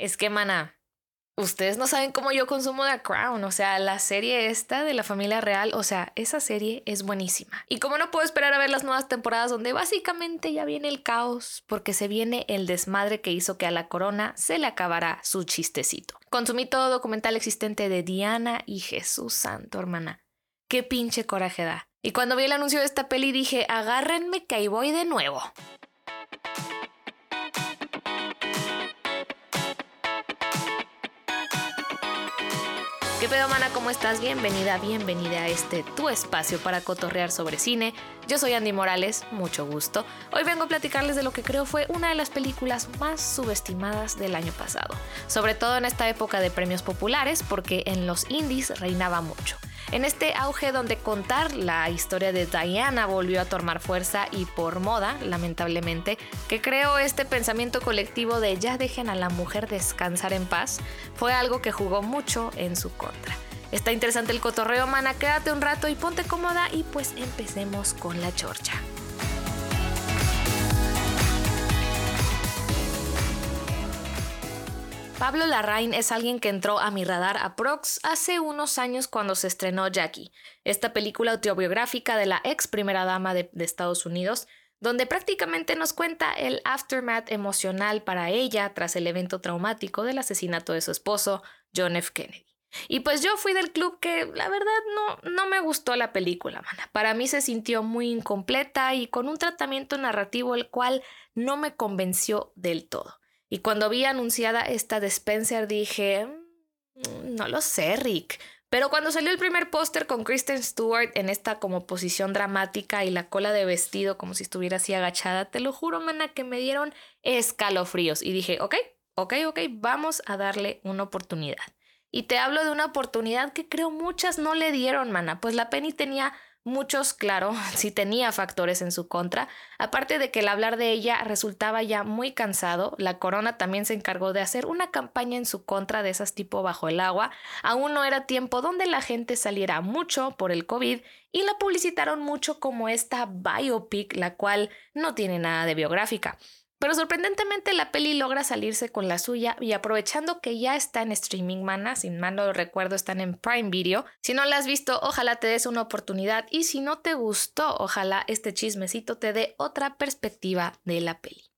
Es que, mana, ustedes no saben cómo yo consumo The Crown, o sea, la serie esta de la familia real, o sea, esa serie es buenísima. Y como no puedo esperar a ver las nuevas temporadas donde básicamente ya viene el caos, porque se viene el desmadre que hizo que a la corona se le acabara su chistecito. Consumí todo documental existente de Diana y Jesús Santo, hermana. Qué pinche coraje da. Y cuando vi el anuncio de esta peli dije, agárrenme que ahí voy de nuevo. ¿Qué pedo, mana? ¿Cómo estás? Bienvenida, bienvenida a este tu espacio para cotorrear sobre cine. Yo soy Andy Morales, mucho gusto. Hoy vengo a platicarles de lo que creo fue una de las películas más subestimadas del año pasado, sobre todo en esta época de premios populares, porque en los indies reinaba mucho. En este auge donde contar la historia de Diana volvió a tomar fuerza y por moda, lamentablemente, que creó este pensamiento colectivo de ya dejen a la mujer descansar en paz, fue algo que jugó mucho en su contra. Está interesante el cotorreo, mana, quédate un rato y ponte cómoda y pues empecemos con la chorcha. Pablo Larraín es alguien que entró a mi radar a Prox hace unos años cuando se estrenó Jackie, esta película autobiográfica de la ex primera dama de, Estados Unidos, donde prácticamente nos cuenta el aftermath emocional para ella tras el evento traumático del asesinato de su esposo, John F. Kennedy. Y pues yo fui del club que la verdad no, no me gustó la película, mana. Para mí se sintió muy incompleta y con un tratamiento narrativo el cual no me convenció del todo. Y cuando vi anunciada esta Spencer dije, mm, no lo sé, Rick. Pero cuando salió el primer póster con Kristen Stewart en esta como posición dramática y la cola de vestido como si estuviera así agachada, te lo juro, mana, que me dieron escalofríos. Y dije, ok, ok, ok, vamos a darle una oportunidad. Y te hablo de una oportunidad que creo muchas no le dieron, mana, pues la Penny tenía Muchos, claro, sí tenía factores en su contra, aparte de que el hablar de ella resultaba ya muy cansado, la corona también se encargó de hacer una campaña en su contra de esas tipo bajo el agua, aún no era tiempo donde la gente saliera mucho por el COVID y la publicitaron mucho como esta biopic, la cual no tiene nada de biográfica. Pero sorprendentemente la peli logra salirse con la suya y aprovechando que ya está en streaming, mana, sin mal no lo recuerdo, están en Prime Video. Si no la has visto, ojalá te des una oportunidad y si no te gustó, ojalá este chismecito te dé otra perspectiva de la peli.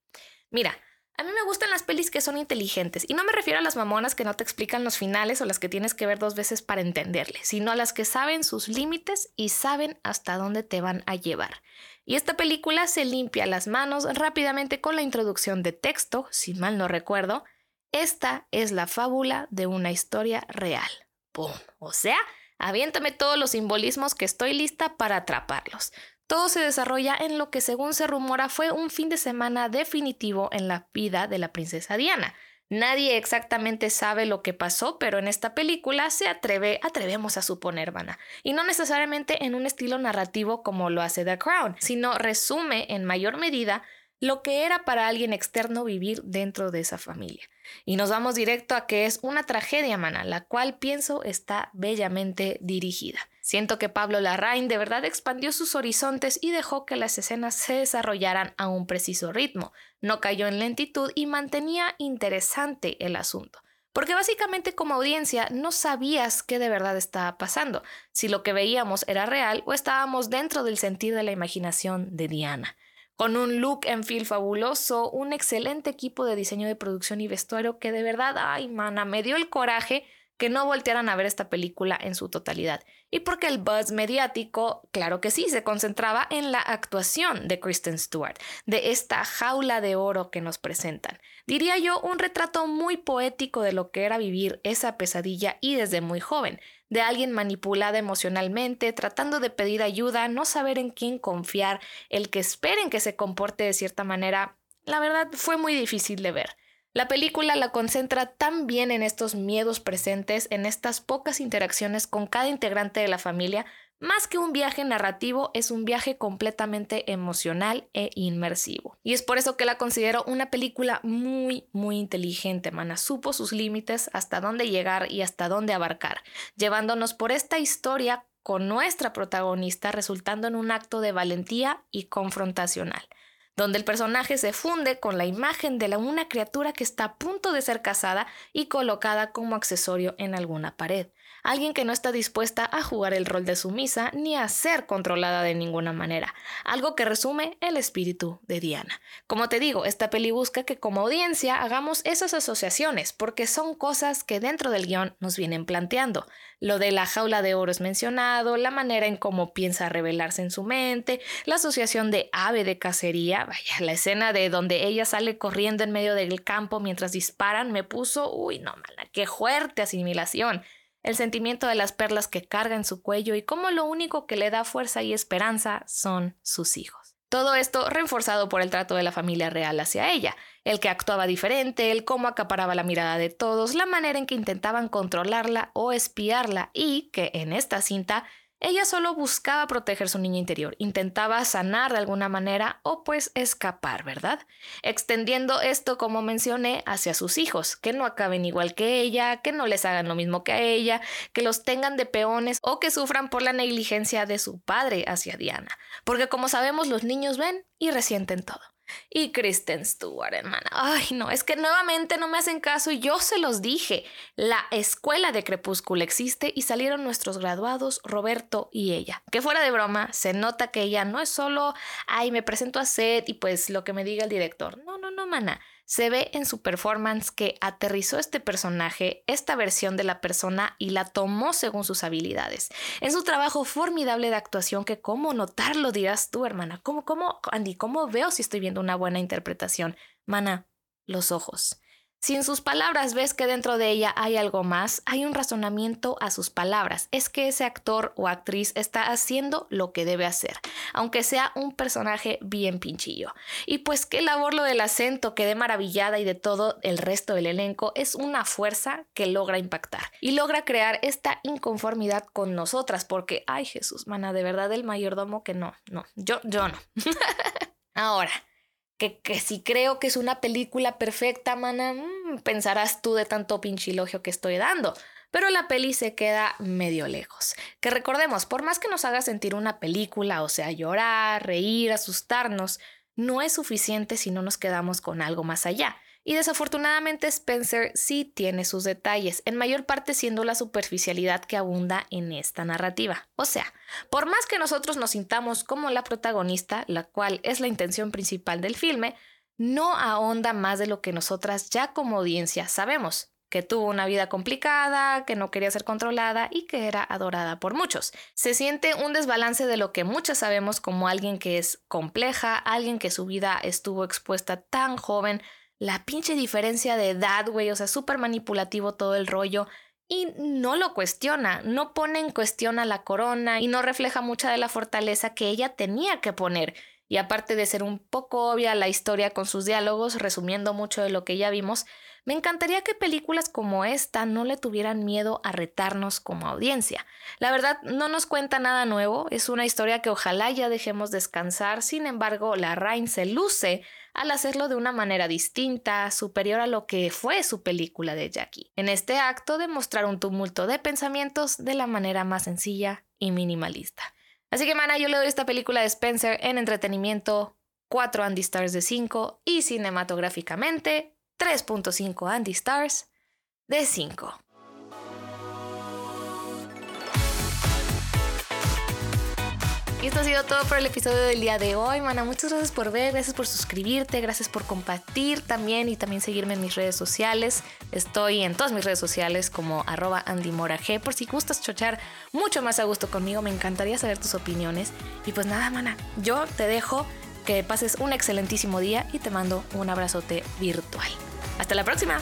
Mira, a mí me gustan las pelis que son inteligentes y no me refiero a las mamonas que no te explican los finales o las que tienes que ver dos veces para entenderle, sino a las que saben sus límites y saben hasta dónde te van a llevar. Y esta película se limpia las manos rápidamente con la introducción de texto, si mal no recuerdo. Esta es la fábula de una historia real. ¡Pum! O sea, aviéntame todos los simbolismos que estoy lista para atraparlos. Todo se desarrolla en lo que según se rumora fue un fin de semana definitivo en la vida de la princesa Diana. Nadie exactamente sabe lo que pasó, pero en esta película se atreve, atrevemos a suponer, Vana. Y no necesariamente en un estilo narrativo como lo hace The Crown, sino resume en mayor medida lo que era para alguien externo vivir dentro de esa familia. Y nos vamos directo a que es una tragedia, mana, la cual pienso está bellamente dirigida. Siento que Pablo Larraín de verdad expandió sus horizontes y dejó que las escenas se desarrollaran a un preciso ritmo, no cayó en lentitud y mantenía interesante el asunto. Porque básicamente como audiencia no sabías qué de verdad estaba pasando, si lo que veíamos era real o estábamos dentro del sentido de la imaginación de Diana. Con un look en feel fabuloso, un excelente equipo de diseño de producción y vestuario que de verdad, ay, mana, me dio el coraje que no voltearan a ver esta película en su totalidad. Y porque el buzz mediático, claro que sí, se concentraba en la actuación de Kristen Stewart, de esta jaula de oro que nos presentan. Diría yo un retrato muy poético de lo que era vivir esa pesadilla y desde muy joven, de alguien manipulada emocionalmente, tratando de pedir ayuda, no saber en quién confiar, el que esperen que se comporte de cierta manera. La verdad fue muy difícil de ver. La película la concentra tan bien en estos miedos presentes, en estas pocas interacciones con cada integrante de la familia, más que un viaje narrativo, es un viaje completamente emocional e inmersivo. Y es por eso que la considero una película muy, muy inteligente, mana. Supo sus límites, hasta dónde llegar y hasta dónde abarcar, llevándonos por esta historia con nuestra protagonista resultando en un acto de valentía y confrontacional. Donde el personaje se funde con la imagen de una criatura que está a punto de ser casada y colocada como accesorio en alguna pared alguien que no está dispuesta a jugar el rol de sumisa ni a ser controlada de ninguna manera, algo que resume el espíritu de Diana. Como te digo, esta peli busca que como audiencia hagamos esas asociaciones, porque son cosas que dentro del guion nos vienen planteando. Lo de la jaula de oro es mencionado, la manera en cómo piensa revelarse en su mente, la asociación de ave de cacería, vaya, la escena de donde ella sale corriendo en medio del campo mientras disparan me puso, uy, no mala, qué fuerte asimilación el sentimiento de las perlas que carga en su cuello y cómo lo único que le da fuerza y esperanza son sus hijos. Todo esto reforzado por el trato de la familia real hacia ella, el que actuaba diferente, el cómo acaparaba la mirada de todos, la manera en que intentaban controlarla o espiarla y que en esta cinta ella solo buscaba proteger su niña interior, intentaba sanar de alguna manera o pues escapar, ¿verdad? Extendiendo esto, como mencioné, hacia sus hijos, que no acaben igual que ella, que no les hagan lo mismo que a ella, que los tengan de peones o que sufran por la negligencia de su padre hacia Diana. Porque como sabemos, los niños ven y resienten todo y Kristen Stewart, hermana. Ay, no, es que nuevamente no me hacen caso y yo se los dije. La escuela de Crepúsculo existe y salieron nuestros graduados, Roberto y ella. Que fuera de broma, se nota que ella no es solo, ay, me presento a Seth y pues lo que me diga el director. No, no, no, mana se ve en su performance que aterrizó este personaje, esta versión de la persona y la tomó según sus habilidades. En su trabajo formidable de actuación que cómo notarlo dirás tú, hermana. ¿Cómo, cómo, Andy, cómo veo si estoy viendo una buena interpretación? Mana, los ojos. Si en sus palabras ves que dentro de ella hay algo más, hay un razonamiento a sus palabras. Es que ese actor o actriz está haciendo lo que debe hacer, aunque sea un personaje bien pinchillo. Y pues qué labor lo del acento, quedé maravillada y de todo el resto del elenco es una fuerza que logra impactar y logra crear esta inconformidad con nosotras, porque, ay Jesús, mana, de verdad el mayordomo que no, no, yo, yo no. Ahora que, si creo que es una película perfecta, mana, mm, pensarás tú de tanto pinchilogio que estoy dando. Pero la peli se queda medio lejos. Que recordemos, por más que nos haga sentir una película, o sea, llorar, reír, asustarnos, no es suficiente si no nos quedamos con algo más allá. Y desafortunadamente Spencer sí tiene sus detalles, en mayor parte siendo la superficialidad que abunda en esta narrativa. O sea, por más que nosotros nos sintamos como la protagonista, la cual es la intención principal del filme, no ahonda más de lo que nosotras ya como audiencia sabemos que tuvo una vida complicada, que no quería ser controlada y que era adorada por muchos. Se siente un desbalance de lo que muchas sabemos como alguien que es compleja, alguien que su vida estuvo expuesta tan joven la pinche diferencia de edad, güey, o sea, súper manipulativo todo el rollo. Y no lo cuestiona, no pone en cuestión a la corona y no refleja mucha de la fortaleza que ella tenía que poner. Y aparte de ser un poco obvia la historia con sus diálogos, resumiendo mucho de lo que ya vimos, me encantaría que películas como esta no le tuvieran miedo a retarnos como audiencia. La verdad, no nos cuenta nada nuevo, es una historia que ojalá ya dejemos descansar, sin embargo, la Rain se luce al hacerlo de una manera distinta, superior a lo que fue su película de Jackie. En este acto de mostrar un tumulto de pensamientos de la manera más sencilla y minimalista. Así que, mana, yo le doy esta película de Spencer en entretenimiento 4 Andy Stars de 5 y cinematográficamente 3.5 Andy Stars de 5. Y esto ha sido todo por el episodio del día de hoy, mana. Muchas gracias por ver, gracias por suscribirte, gracias por compartir también y también seguirme en mis redes sociales. Estoy en todas mis redes sociales como arroba G. Por si gustas chochar mucho más a gusto conmigo, me encantaría saber tus opiniones. Y pues nada, mana, yo te dejo que pases un excelentísimo día y te mando un abrazote virtual. Hasta la próxima.